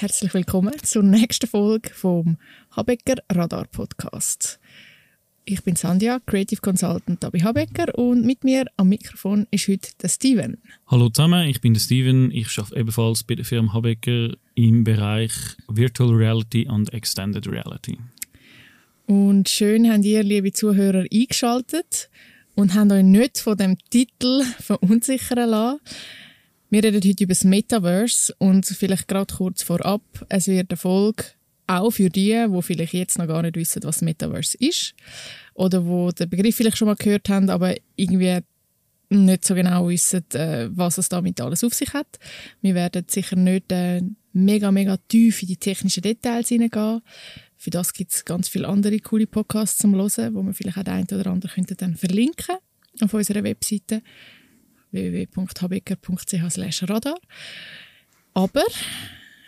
herzlich willkommen zur nächsten Folge vom Habecker Radar Podcast. Ich bin Sandja, Creative Consultant bei Habecker und mit mir am Mikrofon ist heute der Steven. Hallo zusammen, ich bin der Steven. Ich arbeite ebenfalls bei der Firma Habecker im Bereich Virtual Reality und Extended Reality. Und schön habt ihr, liebe Zuhörer, eingeschaltet und habt euch nicht von dem Titel verunsichern lassen. Wir reden heute über das Metaverse und vielleicht gerade kurz vorab, es wird eine Folge auch für die, die vielleicht jetzt noch gar nicht wissen, was Metaverse ist oder wo den Begriff vielleicht schon mal gehört haben, aber irgendwie nicht so genau wissen, äh, was es damit alles auf sich hat. Wir werden sicher nicht äh, mega, mega tief in die technischen Details hineingehen. Für das gibt es ganz viele andere coole Podcasts zum Hören, wo wir vielleicht auch ein oder andere könnten dann verlinken auf unserer Webseite www.habecker.ch radar. Aber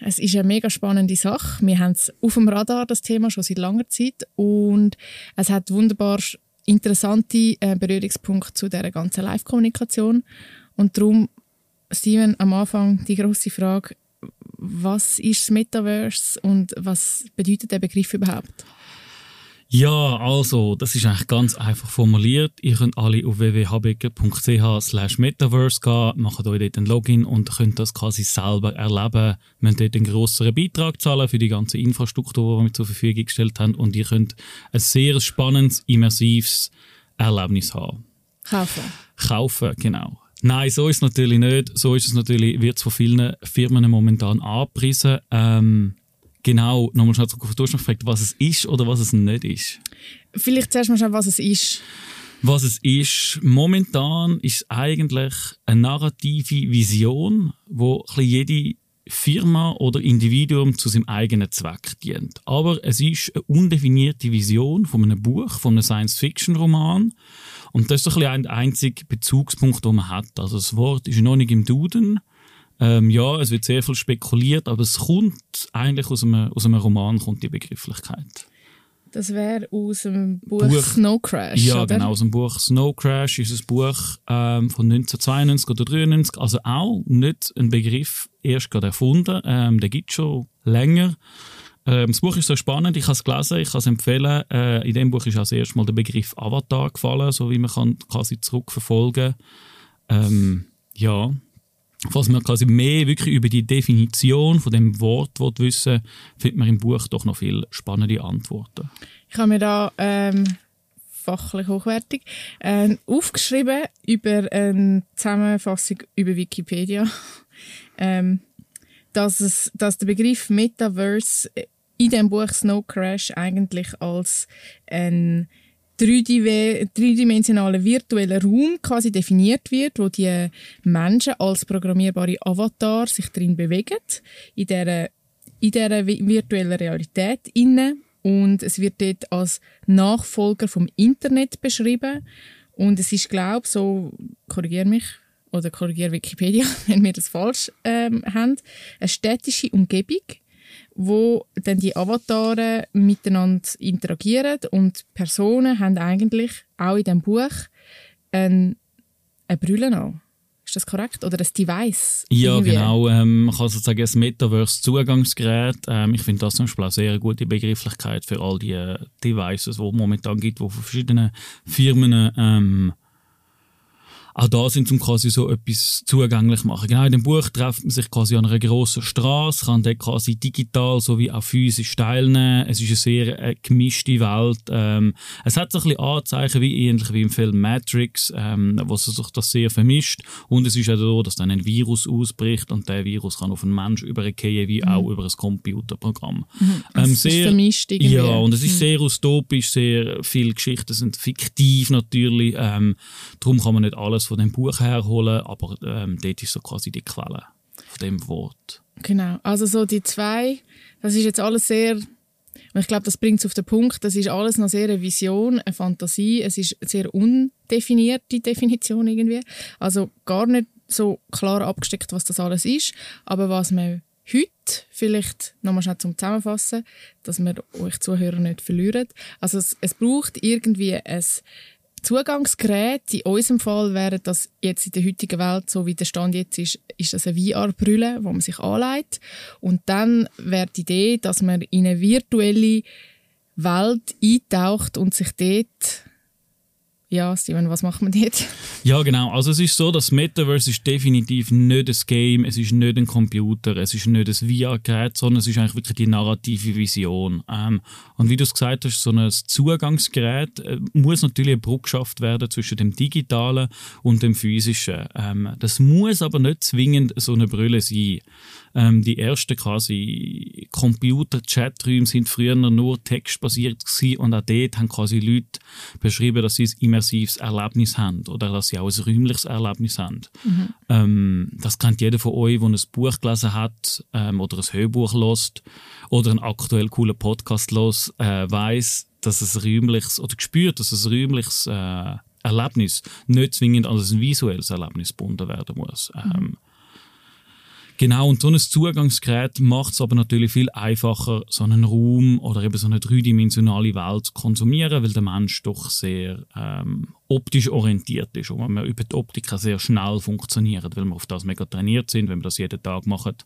es ist eine mega spannende Sache. Wir haben es auf dem Radar, das Thema, schon seit langer Zeit. Und es hat wunderbar interessante äh, Berührungspunkte zu dieser ganzen Live-Kommunikation. Und darum, Steven, am Anfang die große Frage, was ist das Metaverse und was bedeutet der Begriff überhaupt? Ja, also, das ist eigentlich ganz einfach formuliert. Ihr könnt alle auf www.habecker.ch slash metaverse gehen, macht euch dort ein Login und könnt das quasi selber erleben. Wir müsst dort einen grosseren Beitrag zahlen für die ganze Infrastruktur, die wir zur Verfügung gestellt haben und ihr könnt ein sehr spannendes, immersives Erlebnis haben. Kaufen. Kaufen, genau. Nein, so ist es natürlich nicht. So ist es natürlich, wird es von vielen Firmen momentan angepriesen. Ähm, genau, nochmal schnell hast noch gefragt, was es ist oder was es nicht ist. Vielleicht zuerst mal schauen, was es ist. Was es ist, momentan ist es eigentlich eine narrative Vision, wo jede Firma oder Individuum zu seinem eigenen Zweck dient. Aber es ist eine undefinierte Vision von einem Buch, von einem Science-Fiction-Roman. Und das ist ein der einzige Bezugspunkt, den man hat. Also das Wort ist noch nicht im Duden. Ähm, ja, es wird sehr viel spekuliert, aber es kommt eigentlich aus einem, aus einem Roman, kommt die Begrifflichkeit. Das wäre aus dem Buch, Buch, Snow Crash. Ja, oder? genau, aus dem Buch Snow Crash ist ein Buch ähm, von 1992 oder 1993. Also auch nicht ein Begriff erst gerade erfunden. Ähm, der gibt schon länger. Ähm, das Buch ist so spannend, ich habe es gelesen, ich kann es empfehlen. Äh, in dem Buch ist als erstes mal der Begriff Avatar gefallen, so wie man kann quasi zurückverfolgen ähm, Ja, Falls man quasi mehr wirklich über die Definition von dem Wort wissen findet man im Buch doch noch viel spannende Antworten. Ich habe mir da ähm, fachlich hochwertig äh, aufgeschrieben über eine Zusammenfassung über Wikipedia, ähm, dass, es, dass der Begriff Metaverse in dem Buch Snow Crash eigentlich als ein dreidimensionalen virtuellen Raum quasi definiert wird, wo die Menschen als programmierbare Avatar sich drin bewegen, in dieser, in dieser virtuellen Realität inne. Und es wird dort als Nachfolger vom Internet beschrieben. Und es ist glaube so korrigiere mich oder korrigiere Wikipedia, wenn wir das falsch ähm, haben, eine städtische Umgebung wo dann die Avatare miteinander interagieren und Personen haben eigentlich auch in dem Buch eine, eine Brille an. Ist das korrekt? Oder ein Device? Ja, irgendwie? genau. Ähm, man kann sozusagen ein Metaverse-Zugangsgerät. Ähm, ich finde das zum Beispiel auch sehr gute Begrifflichkeit für all die äh, Devices, die es momentan gibt, die von verschiedenen Firmen ähm, auch da sind, um quasi so etwas zugänglich machen. Genau in dem Buch trifft man sich quasi an einer grossen Straße, kann dort quasi digital sowie auch physisch teilnehmen. Es ist eine sehr äh, gemischte Welt. Ähm, es hat so ein bisschen Anzeichen wie ähnlich wie im Film Matrix, ähm, wo sich das sehr vermischt. Und es ist auch so, dass dann ein Virus ausbricht und der Virus kann auf einen Mensch übergehen, wie mhm. auch über ein Computerprogramm. Mhm. Ähm, sehr, vermischt irgendwie. Ja, und es ist mhm. sehr utopisch, sehr viele Geschichten sind fiktiv natürlich. Ähm, darum kann man nicht alles alles von dem Buch herholen, aber ähm, dort ist so quasi die Quelle von dem Wort. Genau, also so die zwei, das ist jetzt alles sehr, und ich glaube, das bringt es auf den Punkt, das ist alles noch sehr eine Vision, eine Fantasie, es ist eine sehr undefinierte Definition irgendwie, also gar nicht so klar abgesteckt, was das alles ist, aber was man heute vielleicht nochmal schnell zum Zusammenfassen, dass wir euch Zuhörer nicht verlieren. Also es, es braucht irgendwie ein Zugangsgerät, in unserem Fall wäre das jetzt in der heutigen Welt, so wie der Stand jetzt ist, ist das eine VR-Brille, wo man sich anlegt. Und dann wäre die Idee, dass man in eine virtuelle Welt eintaucht und sich dort ja, Steven, was macht man dort? Ja, genau. Also es ist so, das Metaverse ist definitiv nicht ein Game, es ist nicht ein Computer, es ist nicht ein VR-Gerät, sondern es ist eigentlich wirklich die narrative Vision. Ähm, und wie du es gesagt hast, so ein Zugangsgerät äh, muss natürlich eine Brücke geschafft werden zwischen dem Digitalen und dem Physischen. Ähm, das muss aber nicht zwingend so eine Brille sein. Ähm, die ersten quasi Computer-Chaträume sind früher nur textbasiert gewesen und auch dort haben quasi Leute beschrieben, dass sie ein immersives Erlebnis haben oder dass sie auch ein räumliches Erlebnis haben. Mhm. Ähm, das kennt jeder von euch, der ein Buch gelesen hat ähm, oder ein Hörbuch lost oder einen aktuell coolen Podcast los, äh, weiß, dass es räumliches oder gespürt, dass es räumliches äh, Erlebnis nicht zwingend als ein visuelles Erlebnis gebunden werden muss. Mhm. Ähm, Genau, und so ein Zugangsgerät macht es aber natürlich viel einfacher, so einen Raum oder eben so eine dreidimensionale Welt zu konsumieren, weil der Mensch doch sehr ähm, optisch orientiert ist und wir über die Optik sehr schnell funktioniert, weil wir auf das mega trainiert sind, wenn wir das jeden Tag machen,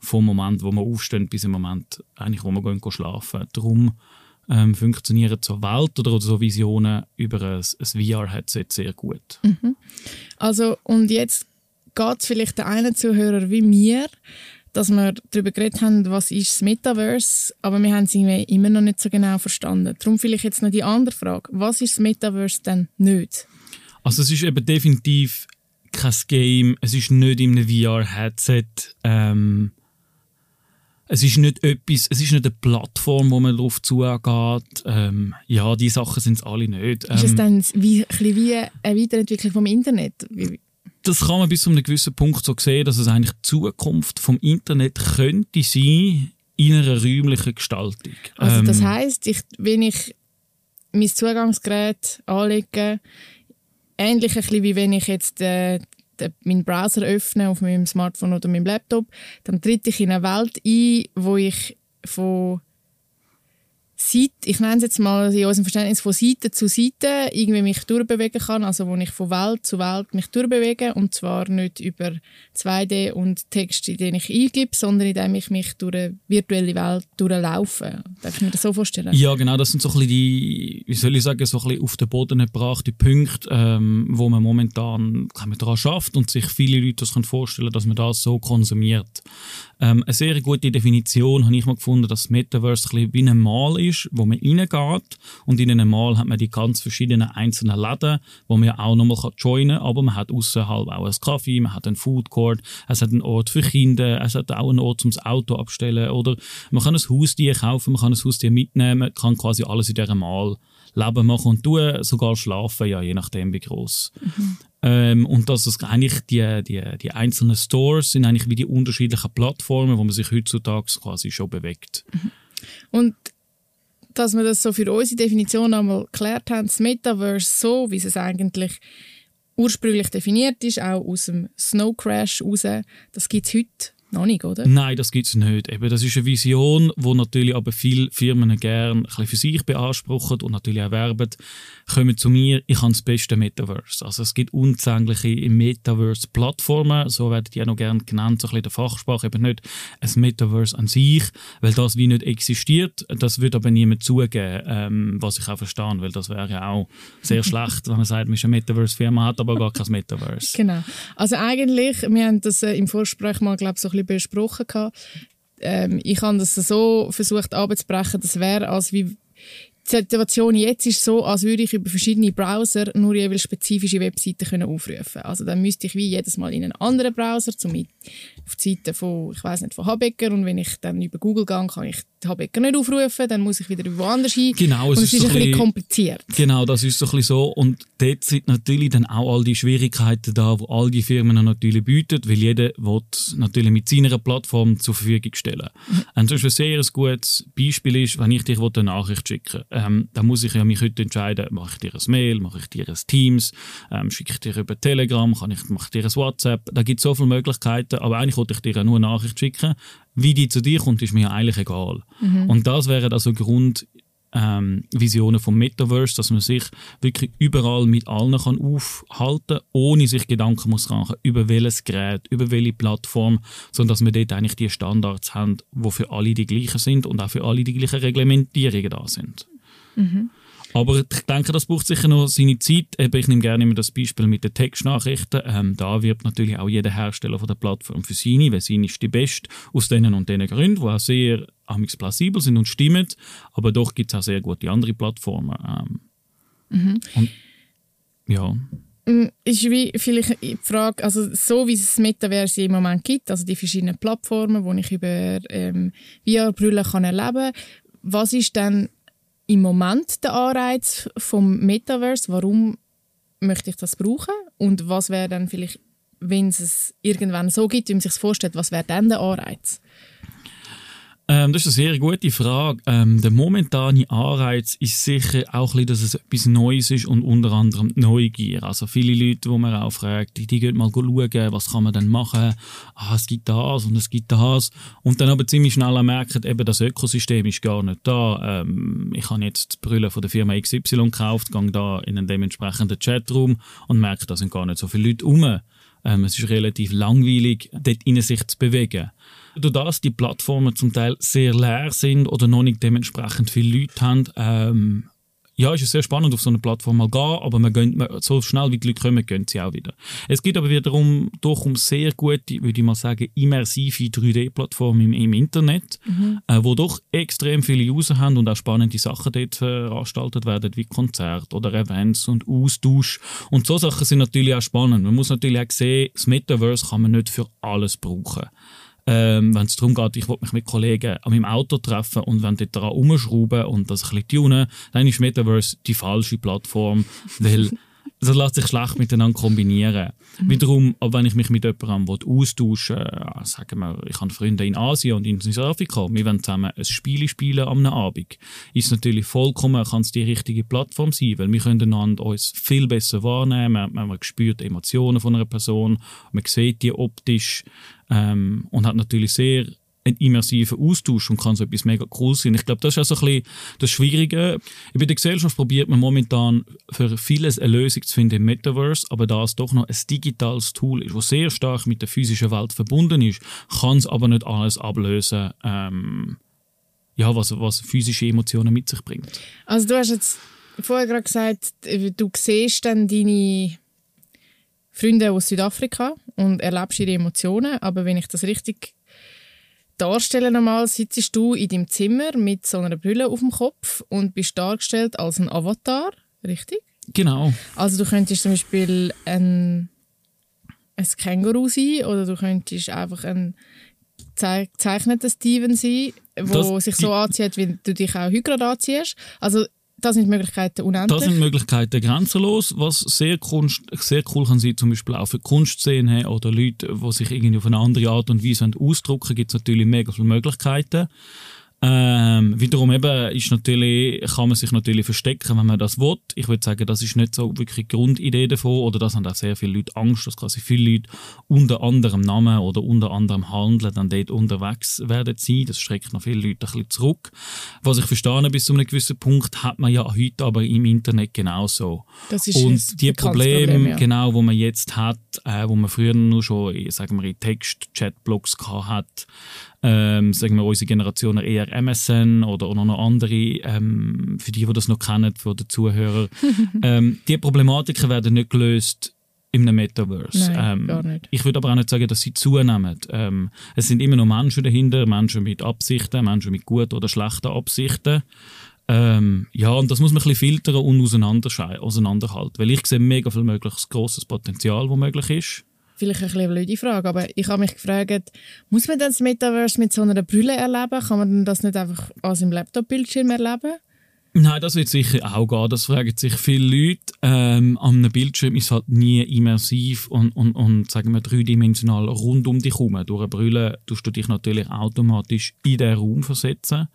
vom Moment, wo wir aufstehen, bis im Moment, eigentlich, wo wir gehen, gehen schlafen. Darum ähm, funktionieren so Welt oder so Visionen über ein, ein VR-Headset sehr gut. Mhm. Also, und jetzt geht es vielleicht den einen Zuhörer wie mir, dass wir darüber geredet haben, was ist das Metaverse, aber wir haben es immer noch nicht so genau verstanden. Darum vielleicht jetzt noch die andere Frage. Was ist das Metaverse denn nicht? Also es ist eben definitiv kein Game, es ist nicht in einem VR-Headset, ähm, es ist nicht etwas, es ist nicht eine Plattform, wo man darauf zugeht. Ähm, ja, die Sachen sind es alle nicht. Ähm, ist es ähm, dann wie, wie eine Weiterentwicklung vom Internet? Wie, das kann man bis zu einem gewissen Punkt so sehen, dass es eigentlich die Zukunft vom Internet könnte sein in einer räumlichen Gestaltung. Also das ähm, heißt, ich, wenn ich mein Zugangsgerät anlege, ähnlich ein bisschen wie wenn ich jetzt äh, meinen Browser öffne auf meinem Smartphone oder meinem Laptop, dann tritt ich in eine Welt ein, wo ich von Seite, ich nenne es jetzt mal in unserem Verständnis von Seite zu Seite irgendwie mich durchbewegen kann, also wo ich von Welt zu Welt mich durchbewege und zwar nicht über 2D und Text, in den ich eingebe, sondern indem ich mich durch eine virtuelle Welt durchlaufe. Darf ich mir das so vorstellen? Ja, genau, das sind so ein bisschen die, wie soll ich sagen, so ein bisschen auf den Boden gebrachte Punkte, ähm, wo man momentan daran schafft und sich viele Leute das vorstellen können, dass man das so konsumiert. Ähm, eine sehr gute Definition habe ich mal gefunden, dass Metaverse ein bisschen wie ein Mal ist, wo man reingeht. Und in einem Mal hat man die ganz verschiedenen einzelnen Läden, wo man ja auch nochmal joinen kann, aber man hat außerhalb auch einen Kaffee, man hat einen Food Court, es hat einen Ort für Kinder, es hat auch einen Ort zum Auto abstellen. Oder man kann ein Haustier kaufen, man kann ein Haustier mitnehmen, kann quasi alles in diesem Mal Leben machen und tun, sogar schlafen, ja, je nachdem wie groß. Mhm. Ähm, und dass es eigentlich die, die, die einzelnen Stores sind eigentlich wie die unterschiedlichen Plattformen, wo man sich heutzutage quasi schon bewegt. Mhm. Und dass wir das so für unsere Definition einmal geklärt haben, das Metaverse so, wie es eigentlich ursprünglich definiert ist, auch aus dem Snow Crash raus, das gibt es heute noch nicht, oder? Nein, das gibt es nicht. Eben, das ist eine Vision, die natürlich aber viele Firmen gerne für sich beanspruchen und natürlich auch werben. Kommen zu mir, ich habe das beste Metaverse. Also es gibt unzählige Metaverse-Plattformen, so werden die auch noch gerne genannt, so ein bisschen der Fachsprache, eben nicht ein Metaverse an sich, weil das wie nicht existiert. Das wird aber niemand zugeben, ähm, was ich auch verstehe, weil das wäre ja auch sehr schlecht, wenn man sagt, man ist eine Metaverse-Firma, hat aber gar kein Metaverse. Genau. Also eigentlich, wir haben das äh, im Vorgespräch mal, glaube ich, so ein bisschen besprochen. Ähm, ich habe das so versucht abzubrechen, das wäre als wie die Situation jetzt ist so, als würde ich über verschiedene Browser nur jeweils spezifische Webseiten können aufrufen. Also dann müsste ich wie jedes Mal in einen anderen Browser, zum auf die Seite von, ich weiß nicht, von Habecker und wenn ich dann über Google gehe, kann ich Habecker nicht aufrufen, dann muss ich wieder woanders hin. Genau, es und es ist, ist ein bisschen kompliziert. Genau, das ist so ein bisschen so. Und dort sind natürlich dann auch all die Schwierigkeiten da, wo all die Firmen natürlich bieten, weil jeder will natürlich mit seiner Plattform zur Verfügung stellen. Mhm. Und Beispiel ein sehr gutes Beispiel ist, wenn ich dir eine Nachricht schicke, ähm, dann muss ich ja mich heute entscheiden, mache ich dir ein Mail, mache ich dir ein Teams, ähm, schicke ich dir über Telegram, kann ich, mache ich dir ein WhatsApp. Da gibt es so viele Möglichkeiten, aber eigentlich wollte ich dir nur eine Nachricht schicken. Wie die zu dir kommt, ist mir eigentlich egal. Mhm. Und das wäre also ein Grund, ähm, Visionen vom Metaverse, dass man sich wirklich überall mit allen kann aufhalten kann, ohne sich Gedanken muss machen über welches Gerät, über welche Plattform, sondern dass wir dort eigentlich die Standards haben, wo für alle die gleichen sind und auch für alle die gleichen Reglementierungen da sind. Mhm. Aber ich denke, das braucht sicher noch seine Zeit. Ich nehme gerne immer das Beispiel mit den Textnachrichten. Ähm, da wirbt natürlich auch jeder Hersteller von der Plattform für seine, weil seine ist die beste aus denen und denen Gründen, die auch sehr amigs plausibel sind und stimmen. Aber doch gibt es auch sehr gute andere Plattformen. Ähm, mhm. und, ja. Mm, ist wie vielleicht die Frage, also so wie es das Metaverse im Moment gibt, also die verschiedenen Plattformen, wo ich über ähm, VR-Brille erleben kann, was ist dann im Moment der Anreiz vom Metaverse? Warum möchte ich das brauchen? Und was wäre dann vielleicht, wenn es irgendwann so gibt, wie man sich vorstellt, was wäre dann der Anreiz? Ähm, das ist eine sehr gute Frage. Ähm, der momentane Anreiz ist sicher auch ein bisschen, dass es etwas Neues ist und unter anderem Neugier. Also viele Leute, die man auch fragt, die, die gehen mal schauen, was kann man denn machen? Ah, es gibt das und es gibt das. Und dann aber ziemlich schnell merken, eben das Ökosystem ist gar nicht da. Ähm, ich habe jetzt die Brille von der Firma XY gekauft, gehe da in einen dementsprechenden Chatroom und merke, da sind gar nicht so viele Leute rum. Ähm, es ist relativ langweilig, dort in sich zu bewegen. Durch das die Plattformen zum Teil sehr leer sind oder noch nicht dementsprechend viele Leute haben, ähm, ja, ist es sehr spannend, auf so eine Plattform mal gehen, aber man gönnt, so schnell wie die Leute kommen, gehen sie auch wieder. Es gibt aber wiederum durchaus sehr gute, würde ich mal sagen, immersive 3D-Plattformen im, im, Internet, mhm. äh, wo doch extrem viele User haben und auch spannende Sachen dort veranstaltet werden, wie Konzerte oder Events und Austausch. Und so Sachen sind natürlich auch spannend. Man muss natürlich auch sehen, das Metaverse kann man nicht für alles brauchen ähm, wenn es darum geht, ich will mich mit Kollegen an meinem Auto treffen und wenn dort daran umschrauben und das ein bisschen tunen, dann ist Metaverse die falsche Plattform, weil das lässt sich schlecht miteinander kombinieren. Mhm. Wiederum, aber wenn ich mich mit jemandem austauschen will, äh, sagen wir, ich habe Freunde in Asien und in Südafrika, wir wollen zusammen ein Spiel spielen am Abend, ist natürlich vollkommen, kann es die richtige Plattform sein, weil wir können einander uns viel besser wahrnehmen, man, man spürt die Emotionen von einer Person, man sieht die optisch ähm, und hat natürlich sehr einen immersiven Austausch und kann so etwas mega cool sein. Ich glaube, das ist auch so ein bisschen das Schwierige. In der Gesellschaft probiert man momentan für vieles eine Lösung zu finden im Metaverse, aber da es doch noch ein digitales Tool ist, das sehr stark mit der physischen Welt verbunden ist, kann es aber nicht alles ablösen, ähm, ja, was, was physische Emotionen mit sich bringt. Also du hast jetzt vorher gerade gesagt, du siehst dann deine Freunde aus Südafrika und erlebst ihre Emotionen, aber wenn ich das richtig darstellen einmal, sitzt du in deinem Zimmer mit so einer Brille auf dem Kopf und bist dargestellt als ein Avatar, richtig? Genau. Also du könntest zum Beispiel ein, ein Känguru sein oder du könntest einfach ein gezeichneter Steven sein, der sich so anzieht, wie du dich auch heute gerade anziehst. Also da sind Möglichkeiten unendlich. Da sind Möglichkeiten grenzenlos, was sehr, Kunst, sehr cool kann sein, zum Beispiel auch für Kunstszenen oder Leute, die sich irgendwie auf eine andere Art und Weise ausdrücken, gibt es natürlich mega viele Möglichkeiten. Ähm, wiederum eben ist natürlich, kann man sich natürlich verstecken, wenn man das will. Ich würde sagen, das ist nicht so wirklich die Grundidee davon, oder das haben auch sehr viele Leute Angst, dass quasi viele Leute unter anderem Namen oder unter anderem Handeln dann dort unterwegs werden sein. Das schreckt noch viele Leute ein bisschen zurück. Was ich verstehe, bis zu einem gewissen Punkt hat man ja heute aber im Internet genauso. Das ist Und die Probleme, Problem, ja. genau, wo man jetzt hat, äh, wo man früher nur schon, sagen wir, in Text-Chatblogs hat, ähm, sagen wir, unsere Generation eher MSN oder, oder noch andere, ähm, für die, die das noch kennen, für die Zuhörer. ähm, die Problematiken werden nicht gelöst im Metaverse. Nein, ähm. Ich würde aber auch nicht sagen, dass sie zunehmen. Ähm, es sind immer noch Menschen dahinter, Menschen mit Absichten, Menschen mit guten oder schlechten Absichten. Ähm, ja, und das muss man ein bisschen filtern und auseinanderhalten, weil ich sehe mega viel mögliches grosses Potenzial, das möglich ist vielleicht ein eine blöde Frage, aber ich habe mich gefragt, muss man das Metaverse mit so einer Brille erleben? Kann man das nicht einfach an seinem Laptop-Bildschirm erleben? Nein, das wird sicher auch gehen. Das fragen sich viele Leute. Ähm, an einem Bildschirm ist halt nie immersiv und, und, und sagen wir dreidimensional rund um dich herum. Durch eine Brille tust du dich natürlich automatisch in den Raum versetzen.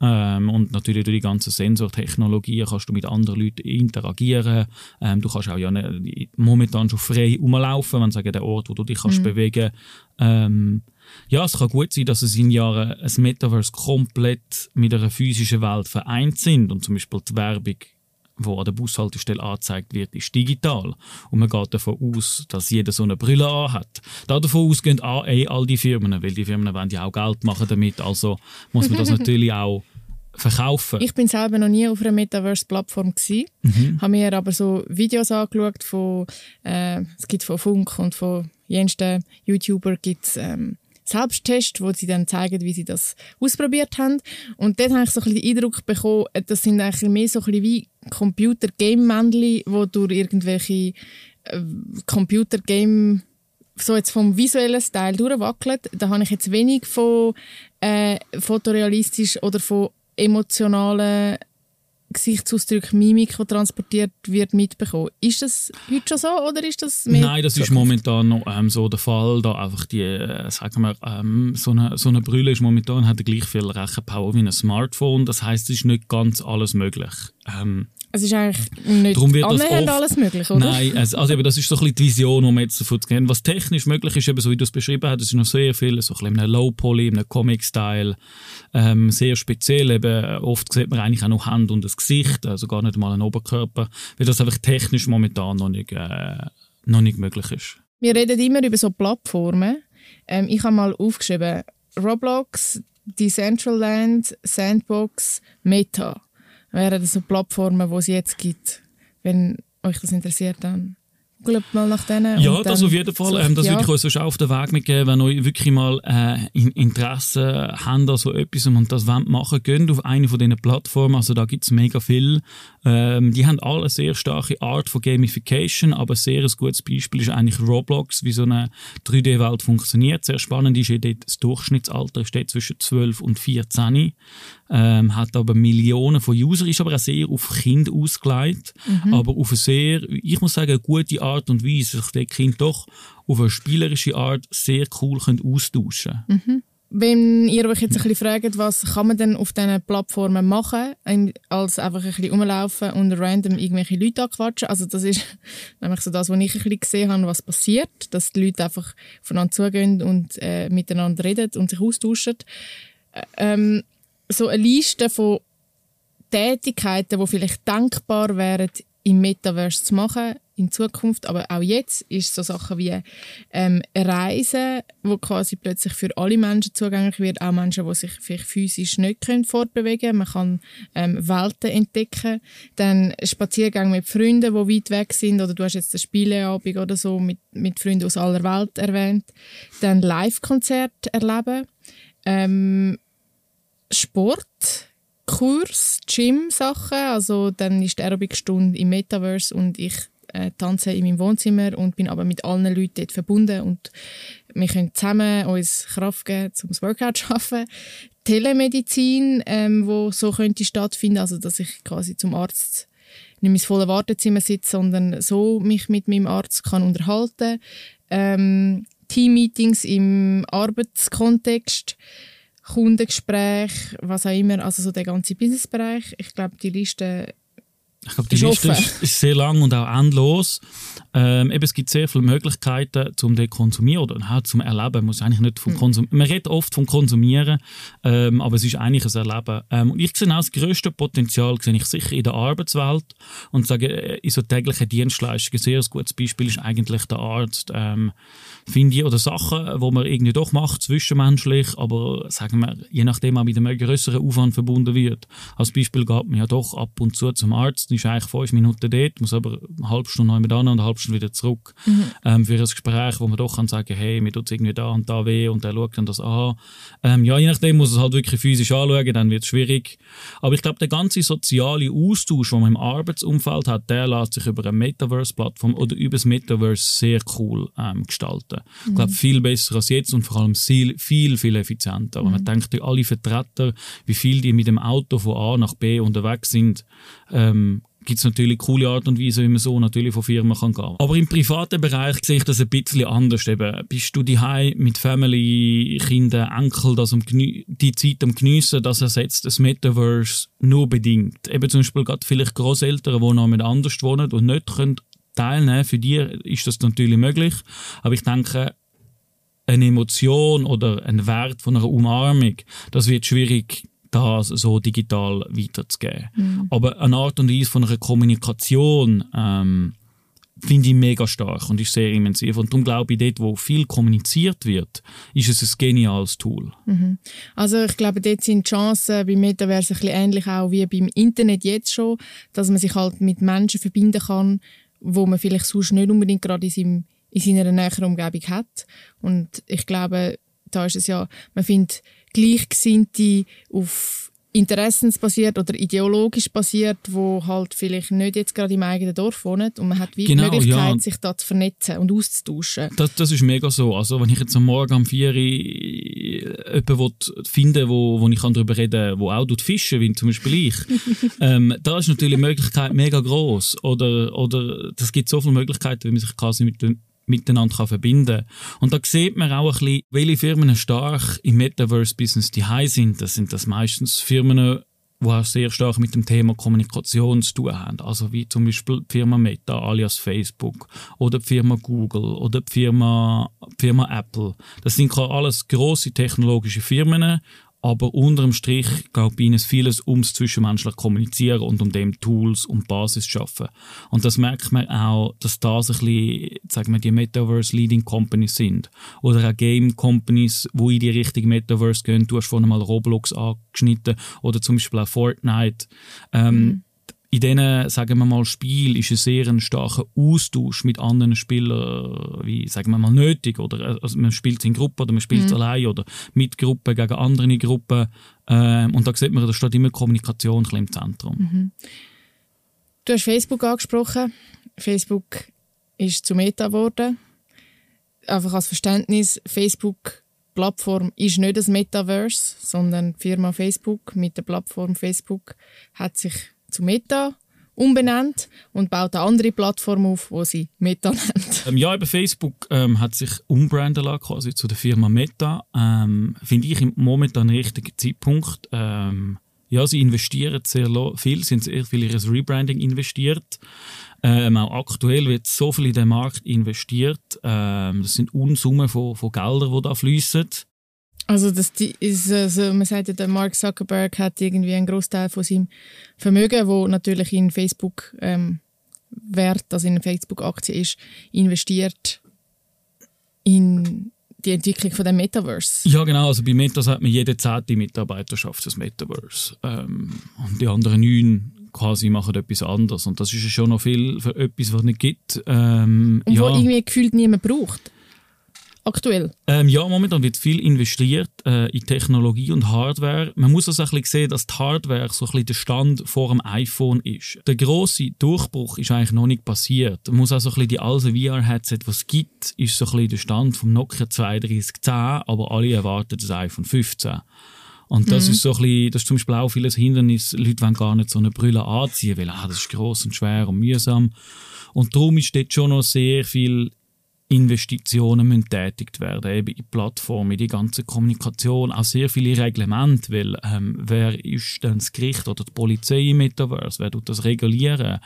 Ähm, und natürlich durch die ganze Sensortechnologie kannst du mit anderen Leuten interagieren. Ähm, du kannst auch ja ne, momentan schon frei rumlaufen, wenn sagen der Ort, wo du dich kannst mhm. bewegen. Ähm, ja, es kann gut sein, dass es in Jahren ein Metaverse komplett mit einer physischen Welt vereint sind und zum Beispiel die Werbung wo an der Bushaltestelle angezeigt wird, ist digital. Und man geht davon aus, dass jeder so eine Brille anhat. Da davon ausgehen eh all die Firmen, weil die Firmen wollen ja auch Geld machen damit. Also muss man das natürlich auch verkaufen. Ich bin selber noch nie auf einer Metaverse-Plattform gewesen, mhm. habe mir aber so Videos angeschaut von, äh, es gibt von Funk und von jensten YouTuber gibt's ähm, Selbsttest, wo sie dann zeigen, wie sie das ausprobiert haben. Und dort habe ich so ein bisschen den Eindruck bekommen, das sind eigentlich mehr so ein bisschen wie Computer-Game-Männchen, die durch irgendwelche äh, Computer-Game so jetzt vom visuellen Style durchwackelt. Da habe ich jetzt wenig von äh, fotorealistisch oder von emotionalen Gesichtsausdruck, Mimik, die transportiert wird, mitbekommen. Ist das heute schon so oder ist das mehr Nein, das ist momentan noch ähm, so der Fall, da einfach die, äh, sagen wir, ähm, so, eine, so eine Brille ist momentan hat gleich viel Rechenpower wie ein Smartphone. Das heißt, es ist nicht ganz alles möglich. Ähm, es ist eigentlich nicht Darum wird das oft, alles möglich, oder? Nein, also, also eben, das ist so ein bisschen die Vision, die wir jetzt davon gehen. Was technisch möglich ist, eben so wie du es beschrieben hast, ist noch sehr viel, so ein bisschen in Low-Poly, in einem Comic-Style, ähm, sehr speziell. Eben, oft sieht man eigentlich auch noch Hand und das Gesicht, also gar nicht mal einen Oberkörper, weil das einfach technisch momentan noch nicht, äh, noch nicht möglich ist. Wir reden immer über so Plattformen. Ähm, ich habe mal aufgeschrieben, Roblox, Decentraland, Sandbox, Meta wären das so Plattformen, die es jetzt gibt. Wenn euch das interessiert, dann googelt mal nach denen. Ja, das auf jeden Fall. Ähm, das ja. würde ich euch sonst auf den Weg mitgeben, wenn euch wirklich mal äh, Interesse habt an so etwas und das wollt machen, geht auf eine von diesen Plattformen. Also da gibt es mega viel. Ähm, die haben alle eine sehr starke Art von Gamification, aber ein sehr gutes Beispiel ist eigentlich Roblox, wie so eine 3D-Welt funktioniert. Sehr spannend ist ja dort, das Durchschnittsalter steht zwischen 12 und 14 ähm, hat aber Millionen von Usern, ist aber auch sehr auf Kinder ausgelegt, mhm. aber auf eine sehr, ich muss sagen, gute Art und Weise, sich die Kinder doch auf eine spielerische Art sehr cool können austauschen mhm. Wenn ihr euch jetzt ein bisschen fragt, was kann man denn auf diesen Plattformen machen, als einfach ein bisschen rumlaufen und random irgendwelche Leute anquatschen. Also das ist nämlich so das, was ich ein bisschen gesehen habe, was passiert, dass die Leute einfach voneinander zugehen und äh, miteinander reden und sich austauschen. Ähm, so eine Liste von Tätigkeiten, die vielleicht denkbar wären, im Metaverse zu machen in Zukunft, aber auch jetzt ist so Sachen wie ähm, Reisen, wo quasi plötzlich für alle Menschen zugänglich wird, auch Menschen, die sich vielleicht physisch nicht können fortbewegen Man kann ähm, Welten entdecken, dann Spaziergänge mit Freunden, die weit weg sind, oder du hast jetzt einen Spieleabend oder so mit, mit Freunden aus aller Welt erwähnt, dann Live-Konzerte erleben, ähm, Sport, Kurs, Gym-Sachen. Also dann ist die Aerobic-Stunde im Metaverse und ich äh, tanze in meinem Wohnzimmer und bin aber mit allen Leuten dort verbunden und wir können zusammen uns Kraft geben, um das Workout zu schaffen. Telemedizin, ähm, wo so könnte stattfinden, also dass ich quasi zum Arzt nicht ins volle Wartezimmer sitze, sondern so mich mit meinem Arzt kann unterhalten. Ähm, Teammeetings im Arbeitskontext Kundengespräch, was auch immer, also so der ganze Businessbereich. Ich glaube, die Liste ich glaube, die Liste ist, ist, sehr lang und auch endlos. Ähm, eben, es gibt sehr viele Möglichkeiten, um den konsumieren oder halt zum Erleben. Man, muss eigentlich nicht vom hm. Konsum Man redet oft vom Konsumieren, ähm, aber es ist eigentlich ein Erleben. Ähm, und ich sehe auch das grösste Potenzial sehe ich sicher in der Arbeitswelt und sage, äh, in so täglichen Dienstleistungen, sehr ein gutes Beispiel ist eigentlich der Arzt, ähm, finde ich, oder Sachen, wo man irgendwie doch macht, zwischenmenschlich, aber sagen wir, je nachdem auch mit einem größeren Aufwand verbunden wird. Als Beispiel geht man ja doch ab und zu zum Arzt, ist eigentlich fünf Minuten dort, muss aber eine halbe Stunde noch mit an und eine halbe Stunde wieder zurück mhm. ähm, für ein Gespräch, wo man doch kann sagen, hey, mir tut es irgendwie da und da weh und der schaut dann das an. Ähm, ja, je nachdem muss es halt wirklich physisch anschauen, dann wird es schwierig. Aber ich glaube, der ganze soziale Austausch, den man im Arbeitsumfeld hat, der lässt sich über eine Metaverse-Plattform oder über das Metaverse sehr cool ähm, gestalten. Mhm. Ich glaube, viel besser als jetzt und vor allem viel, viel, viel effizienter. Mhm. Man denkt, alle Vertreter, wie viel die mit dem Auto von A nach B unterwegs sind, ähm, gibt es natürlich coole Art und Weise, wie man so natürlich von Firmen kann gehen. Aber im privaten Bereich sehe ich das ein bisschen anders. Eben, bist du daheim mit Family, Kindern, Enkel, das um die Zeit am Geniessen, das ersetzt das Metaverse nur bedingt. Eben zum Beispiel gerade vielleicht Großeltern, die noch mit anders wohnen und nicht können teilnehmen. Für die ist das natürlich möglich. Aber ich denke, eine Emotion oder ein Wert von einer Umarmung, das wird schwierig das so digital weiterzugeben. Mhm. Aber eine Art und Weise von einer Kommunikation ähm, finde ich mega stark und ist sehr immersiv. Und darum glaube ich, dort, wo viel kommuniziert wird, ist es ein geniales Tool. Mhm. Also ich glaube, dort sind die Chancen beim Metaverse ein bisschen ähnlich auch wie beim Internet jetzt schon, dass man sich halt mit Menschen verbinden kann, wo man vielleicht sonst nicht unbedingt gerade in, seinem, in seiner näheren Umgebung hat. Und ich glaube, da ist es ja, man findet Gleichgesinnte auf interessensbasiert oder ideologisch basiert, wo halt vielleicht nicht jetzt gerade im eigenen Dorf wohnen und man hat wie genau, die Möglichkeit, ja. sich da zu vernetzen und auszutauschen. Das, das ist mega so. Also wenn ich jetzt am Morgen am 4 Uhr jemanden finde, wo, wo ich darüber reden kann, der auch fischen wie zum Beispiel ich, ähm, da ist natürlich die Möglichkeit mega groß oder, oder das gibt so viele Möglichkeiten, wie man sich quasi mit dem miteinander verbinden kann. Und da sieht man auch ein bisschen, welche Firmen stark im Metaverse-Business die sind. Das sind das meistens Firmen, die auch sehr stark mit dem Thema Kommunikation zu tun haben. Also wie zum Beispiel die Firma Meta alias Facebook oder die Firma Google oder die Firma, die Firma Apple. Das sind alles große technologische Firmen, aber unterm Strich geht bei ihnen vieles ums zwischenmenschlich kommunizieren und um dem Tools und Basis schaffen. Und das merkt man auch, dass das ein bisschen, sagen wir, die Metaverse Leading Companies sind. Oder auch Game Companies, wo in die Richtung Metaverse gehen. Du hast vorhin mal Roblox angeschnitten oder zum Beispiel auch Fortnite. Ähm, mhm in diesen, sagen wir mal, Spiel ist ein sehr ein starker Austausch mit anderen Spielern, wie, sagen wir mal, nötig. Oder, also man spielt in Gruppen oder man spielt mhm. allein oder mit Gruppen gegen andere Gruppen. Ähm, und da sieht man, da steht immer Kommunikation im Zentrum. Mhm. Du hast Facebook angesprochen. Facebook ist zu Meta geworden. Einfach als Verständnis, Facebook Plattform ist nicht das Metaverse, sondern die Firma Facebook mit der Plattform Facebook hat sich zu Meta umbenannt und baut eine andere Plattform auf, wo sie Meta nennt. Ähm, ja, eben Facebook ähm, hat sich umbranden lassen, quasi zu der Firma Meta. Ähm, Finde ich im Moment einen richtigen Zeitpunkt. Ähm, ja, sie investieren sehr viel, sind sehr viel in ihr Rebranding investiert. Ähm, auch aktuell wird so viel in den Markt investiert. Ähm, das sind Unsummen von, von Geldern, die da fließen. Also das ist, also man sagt ja, der Mark Zuckerberg hat irgendwie einen Großteil von seinem Vermögen, wo natürlich in Facebook ähm, Wert, also in eine Facebook-Aktie ist, investiert in die Entwicklung von dem Metaverse. Ja, genau. Also bei Meta hat man jede zehnte Mitarbeiterschaft das Metaverse. Ähm, und die anderen neun quasi machen etwas anderes. Und das ist ja schon noch viel für etwas, was es nicht gibt. Ähm, und ja. wo irgendwie gefühlt niemand braucht aktuell? Ähm, ja, momentan wird viel investiert äh, in Technologie und Hardware. Man muss also ein bisschen sehen, dass die Hardware so ein bisschen der Stand vor dem iPhone ist. Der große Durchbruch ist eigentlich noch nicht passiert. Man muss also ein bisschen die alten VR-Headset, die es gibt, ist so ein bisschen der Stand vom Nokia 3210, aber alle erwarten das iPhone 15. Und das mhm. ist so ein bisschen, das ist zum Beispiel auch vieles Hindernis. Leute wollen gar nicht so eine Brille anziehen, weil ah, das ist groß und schwer und mühsam. Und darum ist dort schon noch sehr viel Investitionen müssen tätigt werden, eben in Plattformen, die ganze Kommunikation, auch sehr viele Reglemente, weil ähm, wer ist denn das Gericht oder die Polizei im Metaverse, wer tut das regulieren?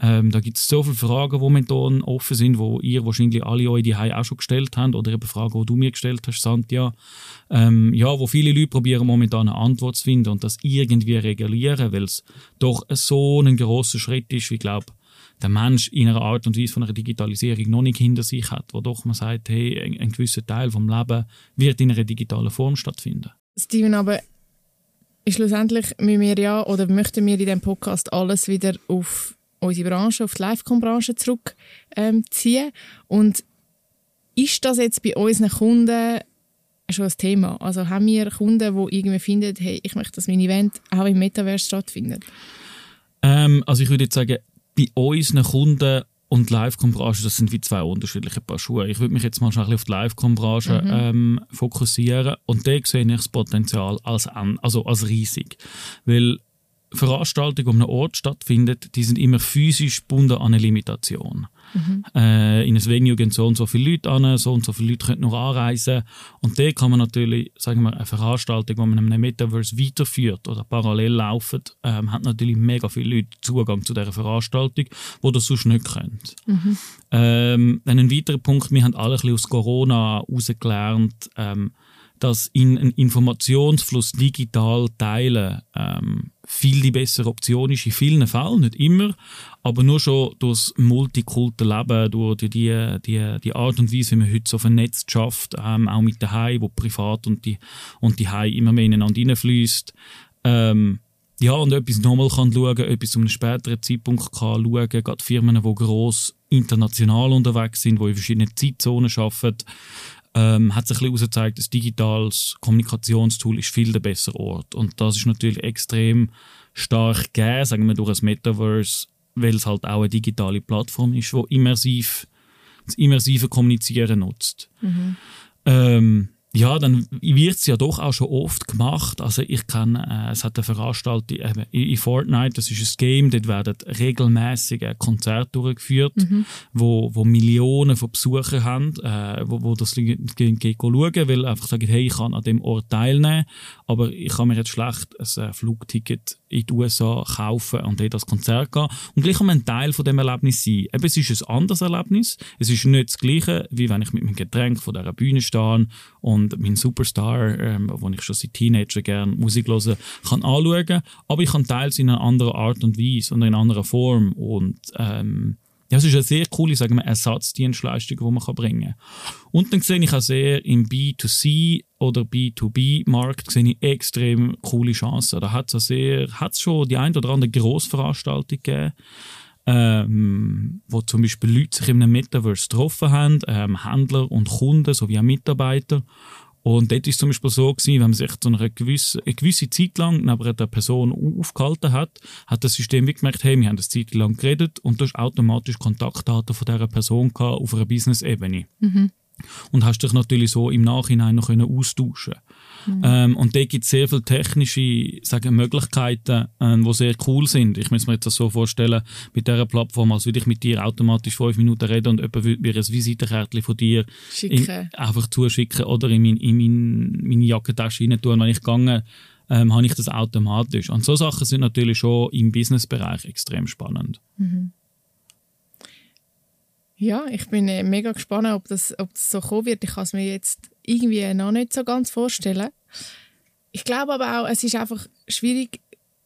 Ähm, da gibt es so viele Fragen, die momentan offen sind, wo ihr wahrscheinlich alle euch die auch schon gestellt habt oder eben Fragen, die du mir gestellt hast, Santja. Ähm, ja, wo viele Leute probieren momentan eine Antwort zu finden und das irgendwie regulieren, weil es doch so ein großer Schritt ist, wie ich glaube, der Mensch in einer Art und Weise von einer Digitalisierung noch nicht hinter sich hat, wo doch man sagt, hey, ein, ein gewisser Teil vom Leben wird in einer digitalen Form stattfinden. Steven, aber schlussendlich müssen wir ja oder möchten wir in diesem Podcast alles wieder auf unsere Branche, auf die Livecom-Branche zurückziehen. Ähm, und ist das jetzt bei unseren Kunden schon ein Thema? Also haben wir Kunden, die irgendwie finden, hey, ich möchte, dass mein Event auch im Metaverse stattfindet? Ähm, also ich würde jetzt sagen, bei unseren Kunden und Live-Com-Branche, das sind wie zwei unterschiedliche Paar Schuhe. Ich würde mich jetzt mal schnell auf die Live-Com-Branche mhm. ähm, fokussieren und da sehe ich das Potenzial als, also als riesig. Weil Veranstaltungen, die an einem Ort stattfinden, die sind immer physisch gebunden an eine Limitation. Mhm. Äh, in ein Venue gehen so und so viele Leute an, so und so viele Leute können noch anreisen. Und da kann man natürlich, sagen wir, eine Veranstaltung, die man in einem Metaverse weiterführt oder parallel lauft, ähm, hat natürlich mega viele Leute Zugang zu dieser Veranstaltung, die das sonst nicht können. Mhm. Ähm, ein weiterer Punkt, wir haben alle ein bisschen aus Corona herausgelernt, ähm, dass in einen Informationsfluss digital teilen ähm, viel die bessere Option ist in vielen Fällen, nicht immer, aber nur schon durch das multikulte Leben, durch die, die, die, die Art und Weise, wie man heute so vernetzt schafft, ähm, auch mit daheim, wo privat und die und die Hai immer mehr ineinander hineinfließt. Ähm, ja, und etwas nochmal kann schauen, etwas zu einem späteren Zeitpunkt kann schauen, gerade Firmen, die gross international unterwegs sind, die in verschiedenen Zeitzonen arbeiten, ähm, hat sich ein bisschen gezeigt, das digitales Kommunikationstool ist viel der bessere Ort. Und das ist natürlich extrem stark gegeben, sagen wir durch ein Metaverse, weil es halt auch eine digitale Plattform ist, die immersiv, das immersive Kommunizieren nutzt. Mhm. Ähm, ja, dann wird es ja doch auch schon oft gemacht. Also ich kenne, äh, es hat eine Veranstaltung äh, in Fortnite, das ist ein Game, dort werden regelmäßige Konzerte durchgeführt, mhm. wo, wo Millionen von Besuchern haben, äh, wo, wo das gehen, gehen schauen, weil einfach sagen, hey, ich kann an dem Ort teilnehmen, aber ich kann mir jetzt schlecht ein äh, Flugticket in die USA kaufen und dort das Konzert gehen und gleich kann man ein Teil von dem Erlebnis sein. Eben, es ist ein anderes Erlebnis, es ist nicht das Gleiche, wie wenn ich mit meinem Getränk von dieser Bühne stehe und meinen Superstar, ähm, wo ich schon seit Teenager gerne Musik höre, kann anschauen, aber ich kann teils in einer anderen Art und Weise und in einer anderen Form und ähm, ja, es ist eine sehr coole sagen wir, Ersatzdienstleistung, die man bringen kann. Und dann sehe ich auch sehr im B2C oder B2B-Markt sehe ich extrem coole Chancen. Da hat es sehr, hat's schon die ein oder andere Grossveranstaltung gegeben, ähm, wo zum Beispiel Leute sich in einem Metaverse getroffen haben, ähm, Händler und Kunden sowie auch Mitarbeiter. Und dort war es zum Beispiel so gewesen, wenn man sich zu einer gewissen, eine gewisse Zeit lang neben einer Person aufgehalten hat, hat das System wie gemerkt, hey, wir haben eine Zeit lang geredet und du hast automatisch Kontaktdaten von dieser Person gehabt auf einer Business-Ebene. Mhm und hast dich natürlich so im Nachhinein noch können austauschen mhm. ähm, und da gibt es sehr viele technische sagen, Möglichkeiten, ähm, die sehr cool sind. Ich muss mir jetzt das so vorstellen, mit dieser Plattform, als würde ich mit dir automatisch fünf Minuten reden und jemand würde mir ein Visitenkärtchen von dir in, einfach zuschicken oder in, mein, in mein, meine Jackentasche rein tun. Wenn ich gegangen ähm, habe ich das automatisch. Und so Sachen sind natürlich schon im Businessbereich extrem spannend. Mhm. Ja, ich bin äh, mega gespannt, ob das, ob das so kommen wird. Ich kann es mir jetzt irgendwie noch nicht so ganz vorstellen. Ich glaube aber auch, es ist einfach schwierig,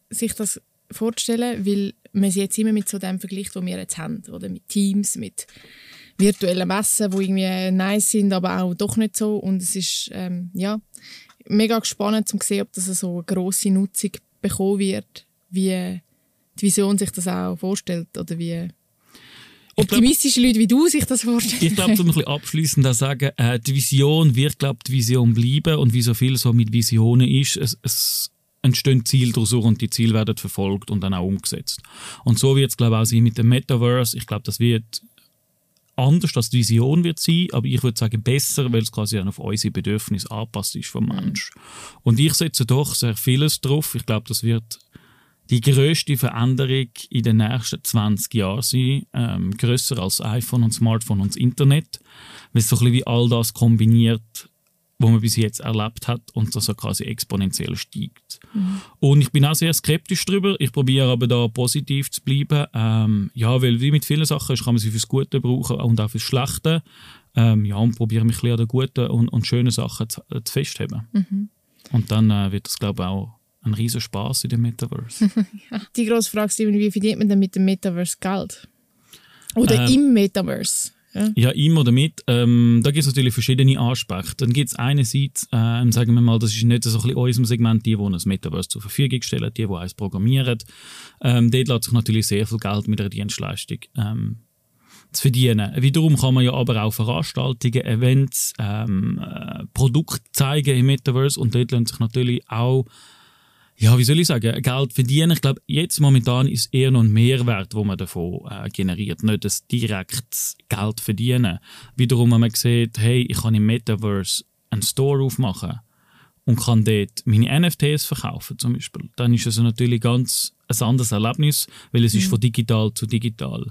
sich das vorzustellen, weil man sie jetzt immer mit so dem vergleicht, wo wir jetzt haben, oder mit Teams, mit virtuellen Messen, die irgendwie nice sind, aber auch doch nicht so. Und es ist ähm, ja mega spannend, um zu sehen, ob das so eine grosse Nutzung bekommen wird, wie die Vision sich das auch vorstellt oder wie optimistische Leute wie du sich das vorstellen. Ich glaube, um ein bisschen abschließend auch sagen, äh, die Vision wird, glaube die Vision bleiben und wie so viel so mit Visionen ist, es, es entstehen Ziele daraus und die Ziele werden verfolgt und dann auch umgesetzt. Und so wird es, glaube ich, auch sein mit dem Metaverse. Ich glaube, das wird anders als die Vision wird sein, aber ich würde sagen besser, weil es quasi auf unsere Bedürfnisse angepasst ist vom mhm. Mensch. Und ich setze doch sehr vieles drauf. Ich glaube, das wird die größte Veränderung in den nächsten 20 Jahren sein, ähm, grösser als iPhone und Smartphone und das Internet, weil es so ein bisschen wie all das kombiniert, was man bis jetzt erlebt hat und das so quasi exponentiell steigt. Mhm. Und ich bin auch sehr skeptisch darüber. Ich probiere aber da positiv zu bleiben. Ähm, ja, weil wie mit vielen Sachen kann man sie fürs Gute brauchen und auch fürs Schlechte. Ähm, ja, und probiere mich ein bisschen an den guten und, und schönen Sachen zu, äh, zu festheben. Mhm. Und dann äh, wird das, glaube ich, auch ein riesen Spaß in dem Metaverse. ja. Die grosse Frage ist, wie verdient man denn mit dem Metaverse Geld? Oder ähm, im Metaverse? Ja, ja im oder mit. Ähm, da gibt es natürlich verschiedene Aspekte. Dann gibt es einerseits, ähm, sagen wir mal, das ist nicht so ein bisschen unserem Segment, die, die ein Metaverse zur Verfügung stellen, die, die eins programmieren. Ähm, dort lässt sich natürlich sehr viel Geld mit einer Dienstleistung ähm, zu verdienen. Wiederum kann man ja aber auch Veranstaltungen, Events, ähm, äh, Produkte zeigen im Metaverse und dort lassen sich natürlich auch ja, wie soll ich sagen, Geld verdienen. Ich glaube, jetzt momentan ist eher noch ein Mehrwert, wo man davon äh, generiert, nicht das direkt Geld verdienen. Wiederum, wenn man sieht, hey, ich kann im Metaverse einen Store aufmachen und kann dort meine NFTs verkaufen zum Beispiel, dann ist es natürlich ganz ein anderes Erlebnis, weil es mhm. ist von digital zu digital.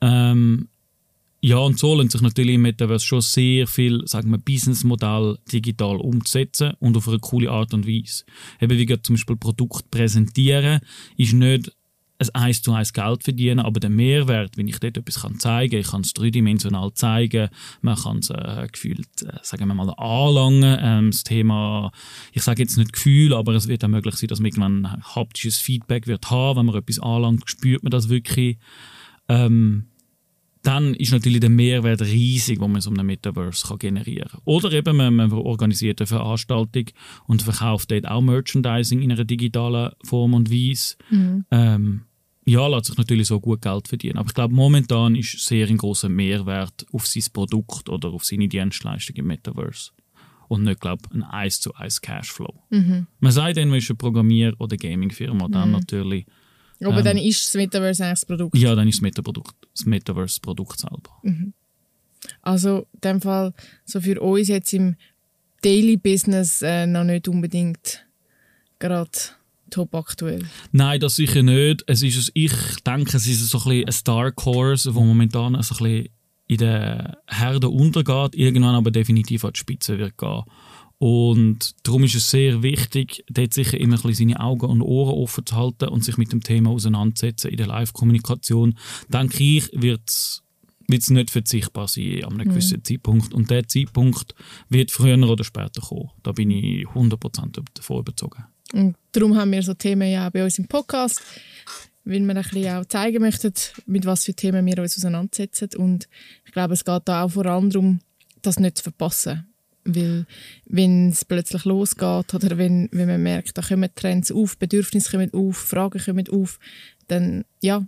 Ähm, ja, und so lohnt sich natürlich im Metaverse schon sehr viel, sagen wir, Businessmodell digital umzusetzen und auf eine coole Art und Weise. Eben wie zum Beispiel Produkt präsentieren, ist nicht ein eins zu eins Geld verdienen, aber der Mehrwert, wenn ich dort etwas kann zeigen kann, ich kann es dreidimensional zeigen, man kann es äh, gefühlt, äh, sagen wir mal, anlangen. Ähm, das Thema, ich sage jetzt nicht Gefühl, aber es wird auch möglich sein, dass man irgendwann haptisches Feedback wird haben, wenn man etwas anlangt, spürt man das wirklich. Ähm, dann ist natürlich der Mehrwert riesig, den man so einem Metaverse kann generieren kann. Oder eben, man, man organisiert eine Veranstaltung und verkauft dort auch Merchandising in einer digitalen Form und Weise. Mhm. Ähm, ja, lässt sich natürlich so gut Geld verdienen. Aber ich glaube, momentan ist sehr ein großer Mehrwert auf sein Produkt oder auf seine Dienstleistung im Metaverse. Und nicht, glaube ein 1 zu 1 Cashflow. Mhm. Man sagt dann, man ist eine Programmier- oder Gaming-Firma, dann mhm. natürlich aber ähm, dann ist das Metaverse eigentlich das Produkt? Ja, dann ist das, Metaprodukt, das Metaverse das Produkt selber. Mhm. Also in dem Fall, so für uns jetzt im Daily Business äh, noch nicht unbedingt gerade top aktuell. Nein, das sicher nicht. Es ist, ich denke, es ist so ein, bisschen ein Star Course, wo momentan so ein bisschen in der Herde untergeht, irgendwann aber definitiv an die Spitze wird gehen. Und darum ist es sehr wichtig, dort sicher immer ein bisschen seine Augen und Ohren offen zu halten und sich mit dem Thema auseinandersetzen in der Live-Kommunikation. Denke ich, wird es nicht verzichtbar sein an einem mhm. gewissen Zeitpunkt. Und der Zeitpunkt wird früher oder später kommen. Da bin ich 100% davon überzeugt. Und darum haben wir so Themen ja auch bei uns im Podcast, weil wir ein bisschen auch zeigen möchten, mit was für Themen wir uns auseinandersetzen. Und ich glaube, es geht da auch vor allem darum, das nicht zu verpassen. Weil, wenn es plötzlich losgeht oder wenn, wenn man merkt, da kommen Trends auf, Bedürfnisse kommen auf, Fragen kommen auf, dann, ja,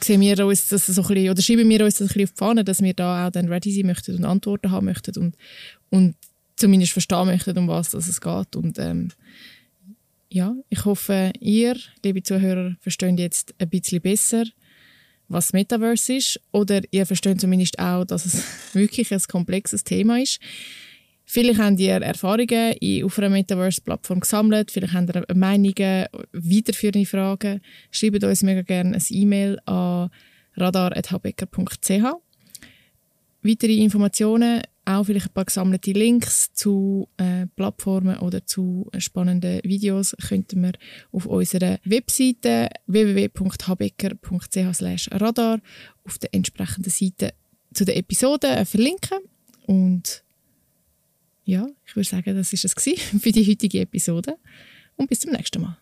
sehen wir uns das so ein bisschen, oder schieben wir uns das ein bisschen auf die Fahne, dass wir da auch dann ready sein möchten und Antworten haben möchten und, und zumindest verstehen möchten, um was es geht. Und, ähm, ja, ich hoffe, ihr, liebe Zuhörer, versteht jetzt ein bisschen besser, was Metaverse ist. Oder ihr versteht zumindest auch, dass es wirklich ein komplexes Thema ist. Vielleicht habt ihr Erfahrungen auf einer Metaverse-Plattform gesammelt, vielleicht habt ihr Meinungen, weiterführende Fragen. Schreibt uns mega gerne ein E-Mail an radar.hbecker.ch. Weitere Informationen auch vielleicht ein paar gesammelte Links zu äh, Plattformen oder zu spannenden Videos könnten wir auf unserer Webseite www.habecker.ch/radar auf der entsprechenden Seite zu den Episoden äh, verlinken und ja, ich würde sagen, das ist es für die heutige Episode und bis zum nächsten Mal.